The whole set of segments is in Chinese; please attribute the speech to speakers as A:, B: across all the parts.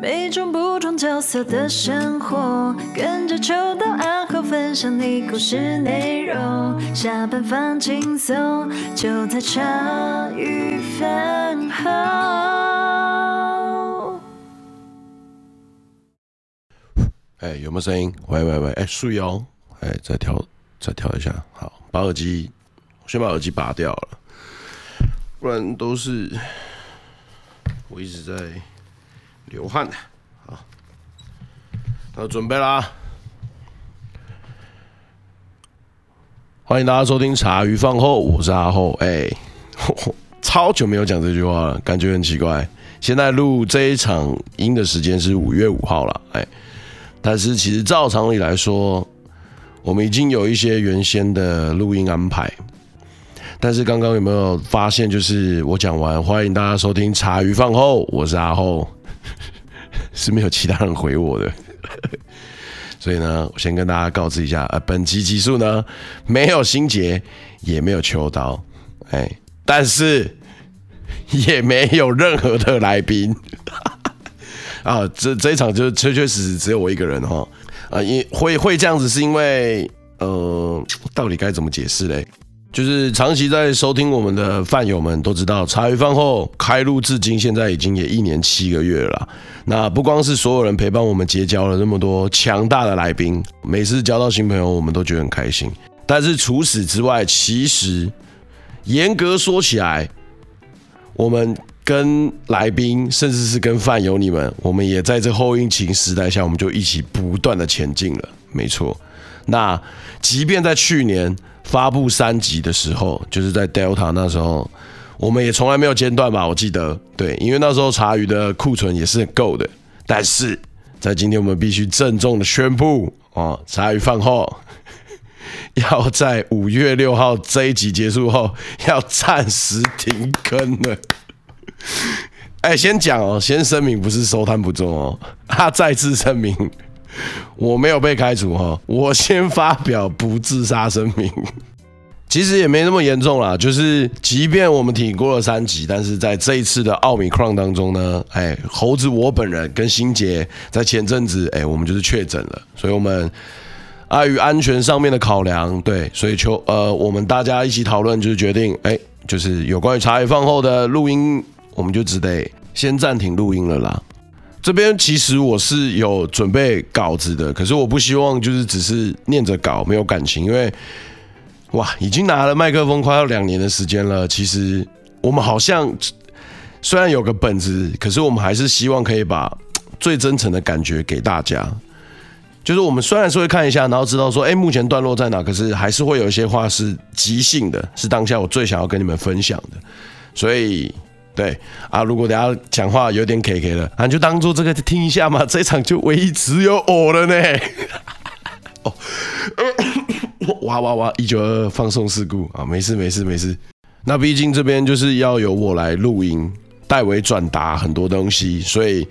A: 每种不同角色的生活，跟着秋到暗号分享你故事内容。下班放轻松，就在茶余饭后。
B: 哎，有没有声音？喂喂喂，哎，树妖，哎，再调再调一下，好，把耳机，先把耳机拔掉了，不然都是我一直在。流汗的，好，那准备啦！欢迎大家收听茶余饭后，我是阿厚。哎，超久没有讲这句话了，感觉很奇怪。现在录这一场音的时间是五月五号了，哎，但是其实照常理来说，我们已经有一些原先的录音安排。但是刚刚有没有发现，就是我讲完，欢迎大家收听茶余饭后，我是阿厚。是没有其他人回我的，所以呢，我先跟大家告知一下，呃，本期集数呢没有心结，也没有秋刀，哎，但是 也没有任何的来宾，啊，这这一场就确确实实只有我一个人哈，啊，因会会这样子是因为，呃，到底该怎么解释嘞？就是长期在收听我们的饭友们都知道，茶余饭后开录至今，现在已经也一年七个月了。那不光是所有人陪伴我们结交了那么多强大的来宾，每次交到新朋友，我们都觉得很开心。但是除此之外，其实严格说起来，我们跟来宾，甚至是跟饭友你们，我们也在这后疫情时代下，我们就一起不断的前进了。没错，那即便在去年。发布三集的时候，就是在 Delta 那时候，我们也从来没有间断吧？我记得，对，因为那时候茶余的库存也是够的。但是在今天，我们必须郑重的宣布哦，茶余饭后 要在五月六号这一集结束后，要暂时停更了。哎，先讲哦，先声明不是收摊不中哦，他再次声明。我没有被开除哈，我先发表不自杀声明。其实也没那么严重啦，就是即便我们挺过了三级，但是在这一次的奥米克戎当中呢，哎，猴子我本人跟新杰在前阵子，哎，我们就是确诊了，所以我们碍于安全上面的考量，对，所以求呃，我们大家一起讨论，就是决定，哎，就是有关于茶余饭后的录音，我们就只得先暂停录音了啦。这边其实我是有准备稿子的，可是我不希望就是只是念着稿没有感情，因为哇，已经拿了麦克风快要两年的时间了。其实我们好像虽然有个本子，可是我们还是希望可以把最真诚的感觉给大家。就是我们虽然是会看一下，然后知道说，哎，目前段落在哪，可是还是会有一些话是即兴的，是当下我最想要跟你们分享的，所以。对啊，如果等下讲话有点 K K 了，啊，就当做这个听一下嘛。这场就唯一只有我了呢。哦，哇哇哇！一九二二放送事故啊，没事没事没事。那毕竟这边就是要由我来录音，代为转达很多东西，所以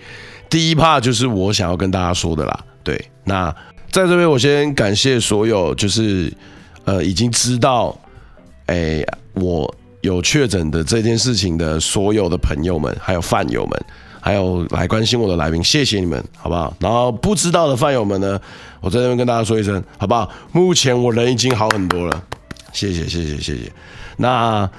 B: 第一 part 就是我想要跟大家说的啦。对，那在这边我先感谢所有就是呃已经知道，哎，我。有确诊的这件事情的所有的朋友们，还有饭友们，还有来关心我的来宾，谢谢你们，好不好？然后不知道的饭友们呢，我在这边跟大家说一声，好不好？目前我人已经好很多了，谢谢，谢谢，谢谢。那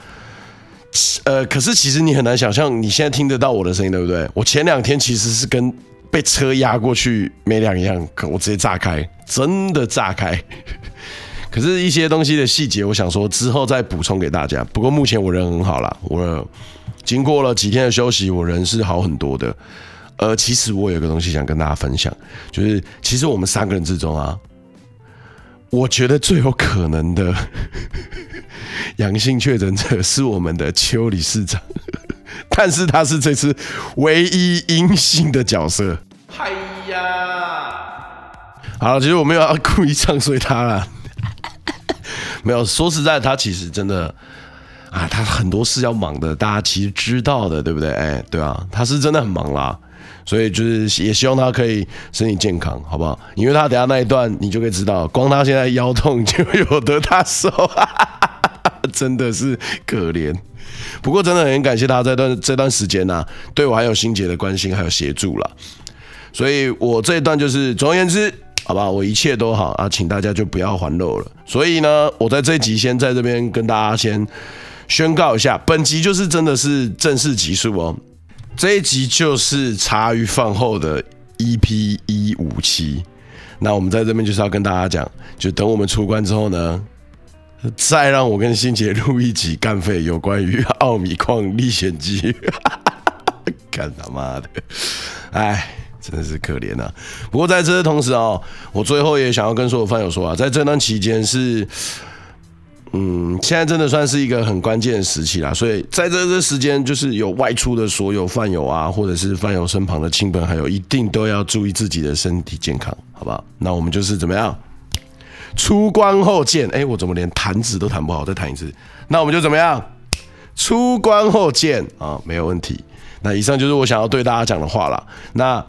B: 呃，可是其实你很难想象，你现在听得到我的声音，对不对？我前两天其实是跟被车压过去没两样，我直接炸开，真的炸开。可是，一些东西的细节，我想说之后再补充给大家。不过目前我人很好啦，我经过了几天的休息，我人是好很多的。呃，其实我有个东西想跟大家分享，就是其实我们三个人之中啊，我觉得最有可能的阳性确诊者是我们的邱理事长，但是他是这次唯一阴性的角色。嗨呀，好了，其实我没有要故意唱衰他啦。没有说实在，他其实真的啊，他很多事要忙的，大家其实知道的，对不对？哎，对啊，他是真的很忙啦，所以就是也希望他可以身体健康，好不好？因为他等下那一段你就可以知道，光他现在腰痛就有得他手，真的是可怜。不过真的很感谢他这段这段时间呐、对我还有心结的关心还有协助了。所以我这一段就是总而言之，好吧，我一切都好啊，请大家就不要还漏了。所以呢，我在这一集先在这边跟大家先宣告一下，本集就是真的是正式集数哦，这一集就是茶余饭后的 EP 一五七。那我们在这边就是要跟大家讲，就等我们出关之后呢，再让我跟新杰录一集干废有关于奥米矿历险记。干他妈的，哎，真是可怜啊！不过在这同时哦，我最后也想要跟所有饭友说啊，在这段期间是，嗯，现在真的算是一个很关键的时期啦。所以在这这时间，就是有外出的所有饭友啊，或者是饭友身旁的亲朋好友，一定都要注意自己的身体健康，好不好？那我们就是怎么样？出关后见。哎，我怎么连弹指都弹不好？再弹一次。那我们就怎么样？出关后见啊，没有问题。那以上就是我想要对大家讲的话了。那，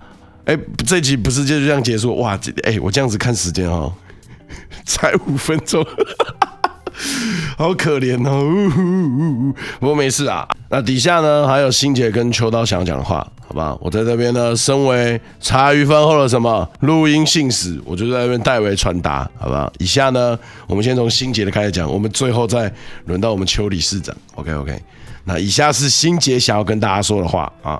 B: 哎，这集不是就这样结束？哇，哎，我这样子看时间哈，才五分钟，好可怜哦。不过没事啊。那底下呢还有新杰跟秋刀想讲的话，好吧？我在这边呢，身为茶余饭后的什么录音信使，我就在这边代为传达，好不好？以下呢，我们先从新杰的开始讲，我们最后再轮到我们邱理事长。OK OK。那以下是新杰想要跟大家说的话啊，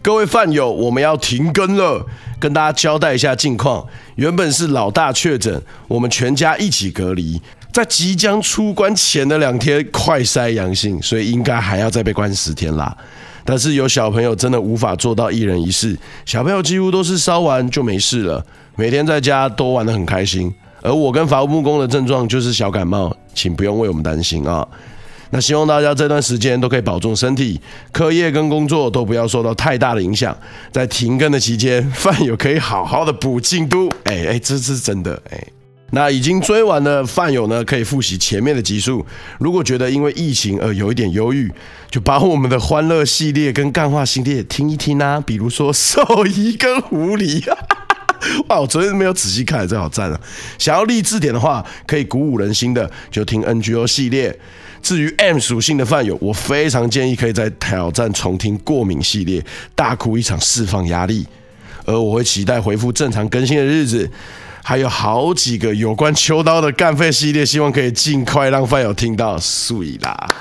B: 各位饭友，我们要停更了，跟大家交代一下近况。原本是老大确诊，我们全家一起隔离，在即将出关前的两天快筛阳性，所以应该还要再被关十天啦。但是有小朋友真的无法做到一人一室，小朋友几乎都是烧完就没事了，每天在家都玩得很开心。而我跟伐木工的症状就是小感冒，请不用为我们担心啊。那希望大家这段时间都可以保重身体，课业跟工作都不要受到太大的影响。在停更的期间，饭友可以好好的补进度。哎哎，这是真的哎。那已经追完的饭友呢，可以复习前面的集数。如果觉得因为疫情而有一点忧郁，就把我们的欢乐系列跟干话系列听一听啊。比如说兽医跟狐狸。哇，我昨天没有仔细看，这好赞啊！想要励志点的话，可以鼓舞人心的，就听 NGO 系列。至于 M 属性的饭友，我非常建议可以在挑战重听过敏系列，大哭一场释放压力。而我会期待恢复正常更新的日子，还有好几个有关秋刀的干废系列，希望可以尽快让饭友听到。碎啦，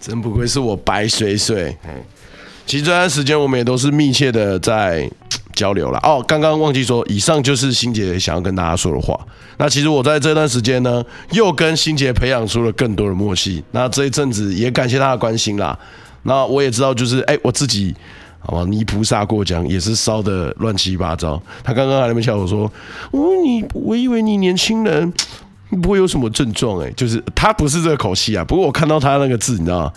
B: 真不愧是我白水水。其实这段时间我们也都是密切的在。交流了哦，刚刚忘记说，以上就是新杰想要跟大家说的话。那其实我在这段时间呢，又跟新杰培养出了更多的默契。那这一阵子也感谢他的关心啦。那我也知道，就是哎，我自己好吧，泥菩萨过江也是烧的乱七八糟。他刚刚还在那边笑我说，哦，你我以为你年轻人不会有什么症状哎，就是他不是这个口气啊。不过我看到他那个字，你知道？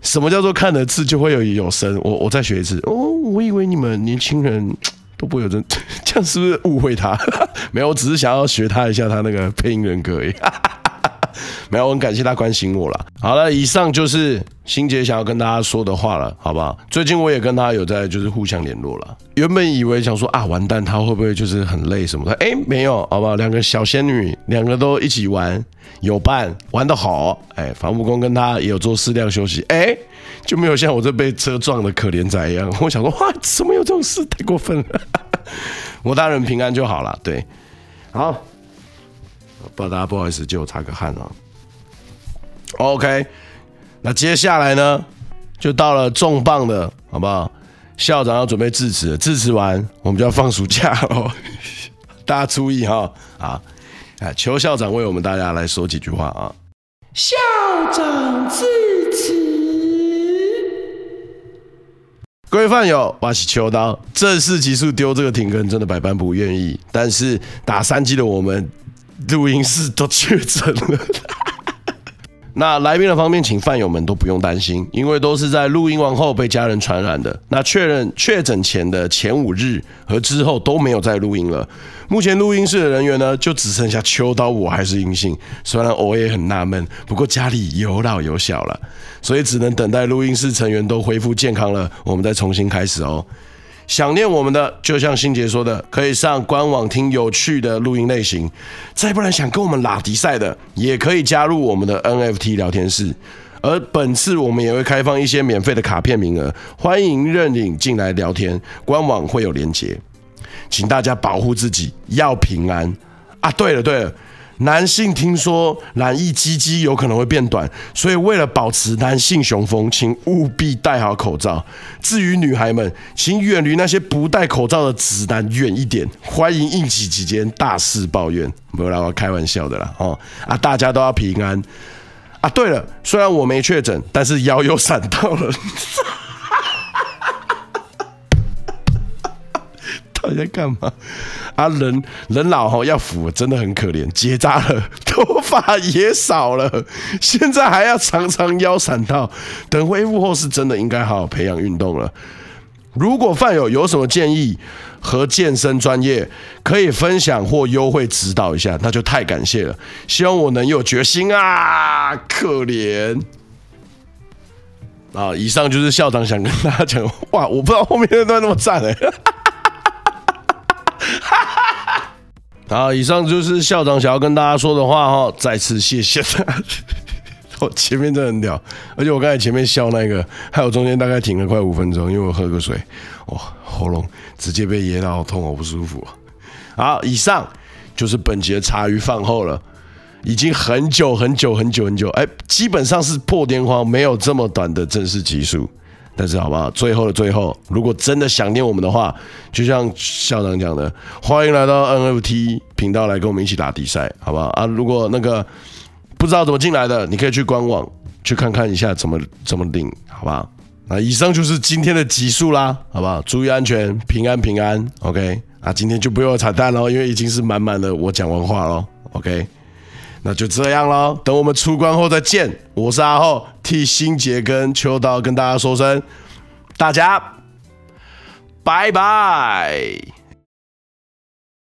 B: 什么叫做看了字就会有有声？我我再学一次哦，我以为你们年轻人 都不会有这，这样是不是误会他？没有，我只是想要学他一下他那个配音人格而已。没有，我很感谢他关心我了。好了，以上就是新杰想要跟大家说的话了，好不好？最近我也跟他有在就是互相联络了。原本以为想说啊，完蛋，他会不会就是很累什么的？哎，没有，好不好？两个小仙女，两个都一起玩。有伴玩得好，哎，伐木工跟他也有做适量休息，哎，就没有像我这被车撞的可怜仔一样。我想说，哇，怎么有这种事？太过分了！我大人平安就好了。对，好，不知道大家不好意思，借我擦个汗啊。OK，那接下来呢，就到了重磅的，好不好？校长要准备致辞，致辞完我们就要放暑假喽。大家注意哈，啊。哎，邱校长为我们大家来说几句话啊！校长致辞，各位饭友，我是秋刀，正式集数丢这个停更，真的百般不愿意，但是打三剂的我们录音室都确诊了。那来宾的方面，请饭友们都不用担心，因为都是在录音完后被家人传染的。那确认确诊前的前五日和之后都没有再录音了。目前录音室的人员呢，就只剩下秋刀，我还是阴性。虽然我也很纳闷，不过家里有老有小了，所以只能等待录音室成员都恢复健康了，我们再重新开始哦。想念我们的，就像新杰说的，可以上官网听有趣的录音类型。再不然想跟我们拉迪赛的，也可以加入我们的 NFT 聊天室。而本次我们也会开放一些免费的卡片名额，欢迎认领进来聊天，官网会有连结，请大家保护自己，要平安啊！对了对了。男性听说染疫鸡鸡有可能会变短，所以为了保持男性雄风，请务必戴好口罩。至于女孩们，请远离那些不戴口罩的直男远一点。欢迎应急期间大肆抱怨，没有啦，我开玩笑的啦哦啊，大家都要平安啊！对了，虽然我没确诊，但是腰又闪到了。到底在干嘛？啊，人人老吼要扶，真的很可怜，结扎了，头发也少了，现在还要常常腰闪到。等恢复后，是真的应该好好培养运动了。如果饭友有什么建议和健身专业可以分享或优惠指导一下，那就太感谢了。希望我能有决心啊！可怜啊！以上就是校长想跟大家讲。哇，我不知道后面那段那么赞哎、好，以上就是校长想要跟大家说的话哈，再次谢谢。我 前面真的很屌，而且我刚才前面笑那个，还有中间大概停了快五分钟，因为我喝个水，哇，喉咙直接被噎到，好痛，好不舒服。好，以上就是本节茶余饭后了，已经很久很久很久很久，哎，基本上是破天荒没有这么短的正式集数。但是好不好？最后的最后，如果真的想念我们的话，就像校长讲的，欢迎来到 NFT 频道来跟我们一起打比赛，好不好啊？如果那个不知道怎么进来的，你可以去官网去看看一下怎么怎么领，好不好？那以上就是今天的集数啦，好不好？注意安全，平安平安，OK？啊，今天就不用彩蛋喽，因为已经是满满的我讲完话喽，OK？那就这样喽，等我们出关后再见。我是阿浩，替心杰跟秋刀跟大家说声，大家拜拜。